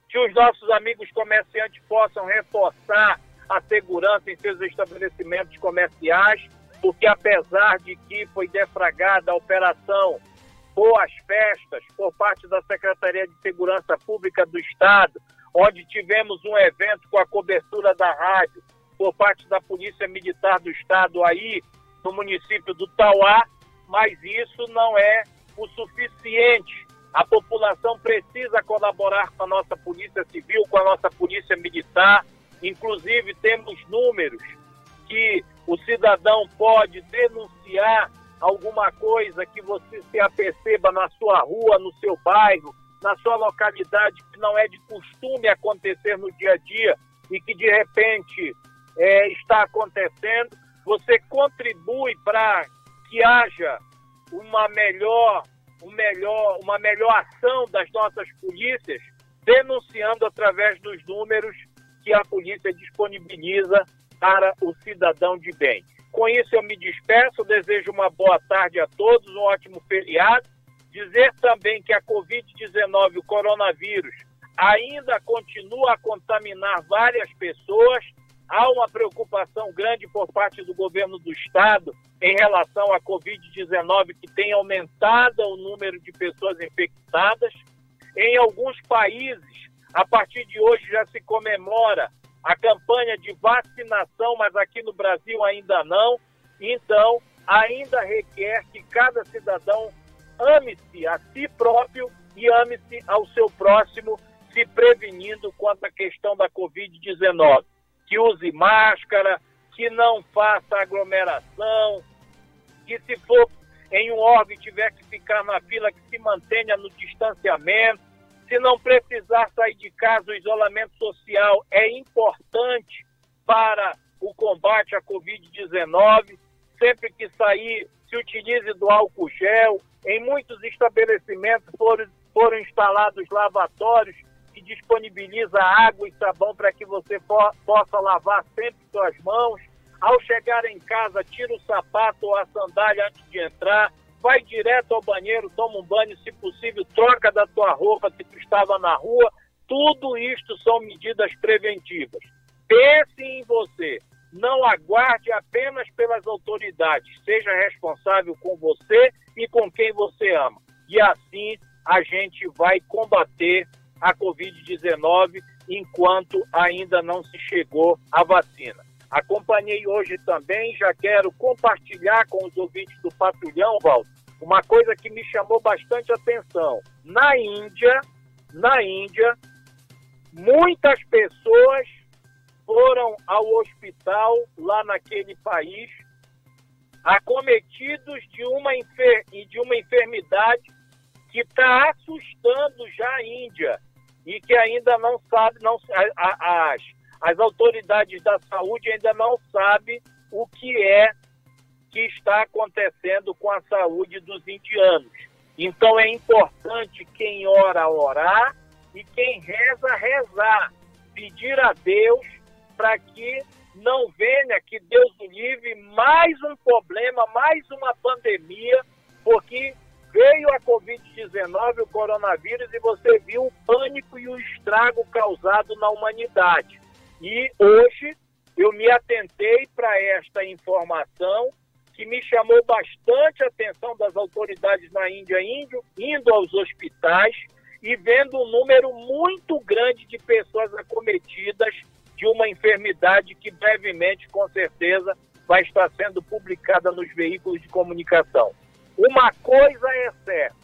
que os nossos amigos comerciantes possam reforçar a segurança em seus estabelecimentos comerciais, porque apesar de que foi defragada a operação Boas Festas por parte da Secretaria de Segurança Pública do Estado, onde tivemos um evento com a cobertura da rádio por parte da Polícia Militar do Estado aí no município do Tauá, mas isso não é o suficiente a população precisa colaborar com a nossa Polícia Civil, com a nossa Polícia Militar. Inclusive, temos números que o cidadão pode denunciar alguma coisa que você se aperceba na sua rua, no seu bairro, na sua localidade, que não é de costume acontecer no dia a dia e que de repente é, está acontecendo. Você contribui para que haja uma melhor um melhor, uma melhor ação das nossas polícias, denunciando através dos números que a polícia disponibiliza para o cidadão de bem. Com isso eu me despeço, desejo uma boa tarde a todos, um ótimo feriado. Dizer também que a Covid-19, o coronavírus, ainda continua a contaminar várias pessoas. Há uma preocupação grande por parte do governo do estado em relação à Covid-19, que tem aumentado o número de pessoas infectadas. Em alguns países, a partir de hoje já se comemora a campanha de vacinação, mas aqui no Brasil ainda não. Então, ainda requer que cada cidadão ame-se a si próprio e ame-se ao seu próximo, se prevenindo quanto à questão da Covid-19. Que use máscara, que não faça aglomeração, que se for em um órgão e tiver que ficar na fila, que se mantenha no distanciamento. Se não precisar sair de casa, o isolamento social é importante para o combate à Covid-19. Sempre que sair, se utilize do álcool gel. Em muitos estabelecimentos foram, foram instalados lavatórios que disponibiliza água e sabão para que você possa lavar sempre suas mãos. Ao chegar em casa, tira o sapato ou a sandália antes de entrar, vai direto ao banheiro, toma um banho, se possível, troca da tua roupa se tu estava na rua. Tudo isto são medidas preventivas. Pense em você. Não aguarde apenas pelas autoridades. Seja responsável com você e com quem você ama. E assim a gente vai combater a Covid-19 enquanto ainda não se chegou a vacina. Acompanhei hoje também, já quero compartilhar com os ouvintes do Patrulhão, Valdo, uma coisa que me chamou bastante atenção. Na Índia, na Índia, muitas pessoas foram ao hospital lá naquele país acometidos de uma, enfer de uma enfermidade que está assustando já a Índia e que ainda não sabe, não, as, as autoridades da saúde ainda não sabem o que é que está acontecendo com a saúde dos indianos. Então é importante quem ora orar e quem reza rezar, pedir a Deus para que não venha, que Deus o livre, mais um problema, mais uma pandemia, porque veio a Covid-19, o coronavírus, e você viu o pânico e o estrago causado na humanidade. E hoje eu me atentei para esta informação que me chamou bastante a atenção das autoridades na Índia, índio, indo aos hospitais e vendo um número muito grande de pessoas acometidas de uma enfermidade que brevemente, com certeza, vai estar sendo publicada nos veículos de comunicação. Uma coisa é certa: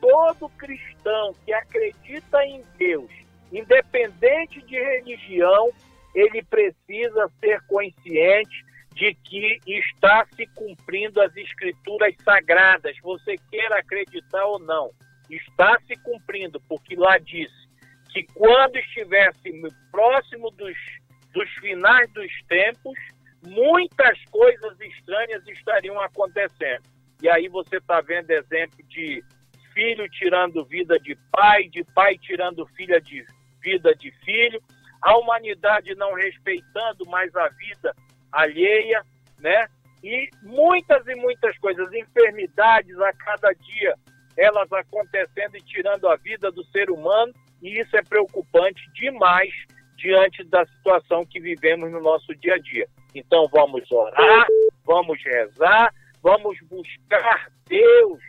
todo cristão que acredita em Deus, independente de religião, ele precisa ser consciente de que está se cumprindo as escrituras sagradas, você queira acreditar ou não, está se cumprindo, porque lá disse que quando estivesse próximo dos, dos finais dos tempos, muitas coisas estranhas estariam acontecendo. E aí você está vendo exemplo de filho tirando vida de pai, de pai tirando filha de vida de filho, a humanidade não respeitando mais a vida alheia, né? E muitas e muitas coisas, enfermidades a cada dia, elas acontecendo e tirando a vida do ser humano, e isso é preocupante demais diante da situação que vivemos no nosso dia a dia. Então vamos orar, vamos rezar, vamos buscar Deus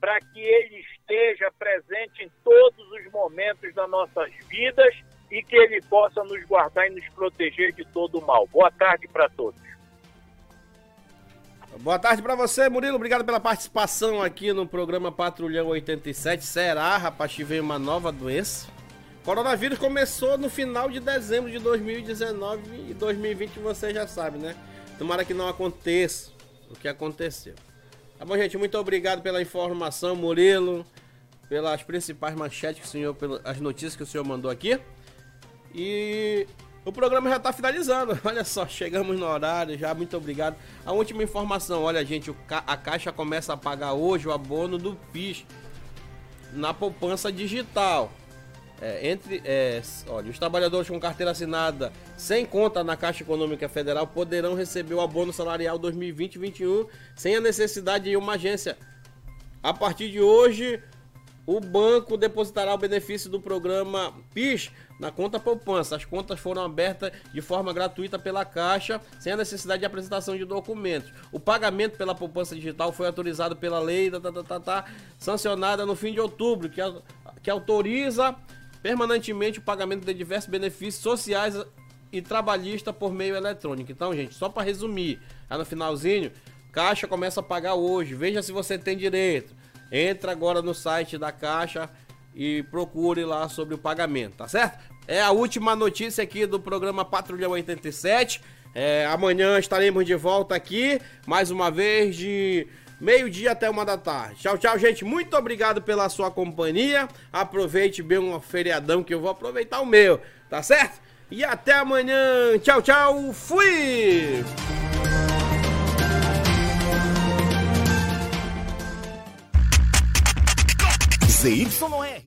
para que Ele esteja presente em todos os momentos das nossas vidas e que Ele possa nos guardar e nos proteger de todo o mal. Boa tarde para todos. Boa tarde para você, Murilo. Obrigado pela participação aqui no programa Patrulhão 87. Será, rapaz, que uma nova doença? Coronavírus começou no final de dezembro de 2019 e 2020 você já sabe, né? Tomara que não aconteça o que aconteceu. Tá bom, gente? Muito obrigado pela informação, Murilo, pelas principais manchetes que o senhor, pelas notícias que o senhor mandou aqui. E o programa já está finalizando. *laughs* Olha só, chegamos no horário já. Muito obrigado. A última informação: olha, gente, a Caixa começa a pagar hoje o abono do PIS na poupança digital. É, entre, é, olha, os trabalhadores com carteira assinada sem conta na Caixa Econômica Federal poderão receber o abono salarial 2020-21 sem a necessidade de uma agência. A partir de hoje, o banco depositará o benefício do programa PIS na conta poupança. As contas foram abertas de forma gratuita pela Caixa, sem a necessidade de apresentação de documentos. O pagamento pela poupança digital foi autorizado pela lei tá, tá, tá, tá sancionada no fim de outubro, que, que autoriza permanentemente o pagamento de diversos benefícios sociais e trabalhistas por meio eletrônico. Então, gente, só para resumir, lá no finalzinho, Caixa começa a pagar hoje. Veja se você tem direito. Entra agora no site da Caixa e procure lá sobre o pagamento, tá certo? É a última notícia aqui do programa Patrulhão 87. É, amanhã estaremos de volta aqui, mais uma vez, de meio-dia até uma da tarde. Tchau, tchau, gente. Muito obrigado pela sua companhia. Aproveite bem um feriadão que eu vou aproveitar o meu, tá certo? E até amanhã. Tchau, tchau. Fui! ZYR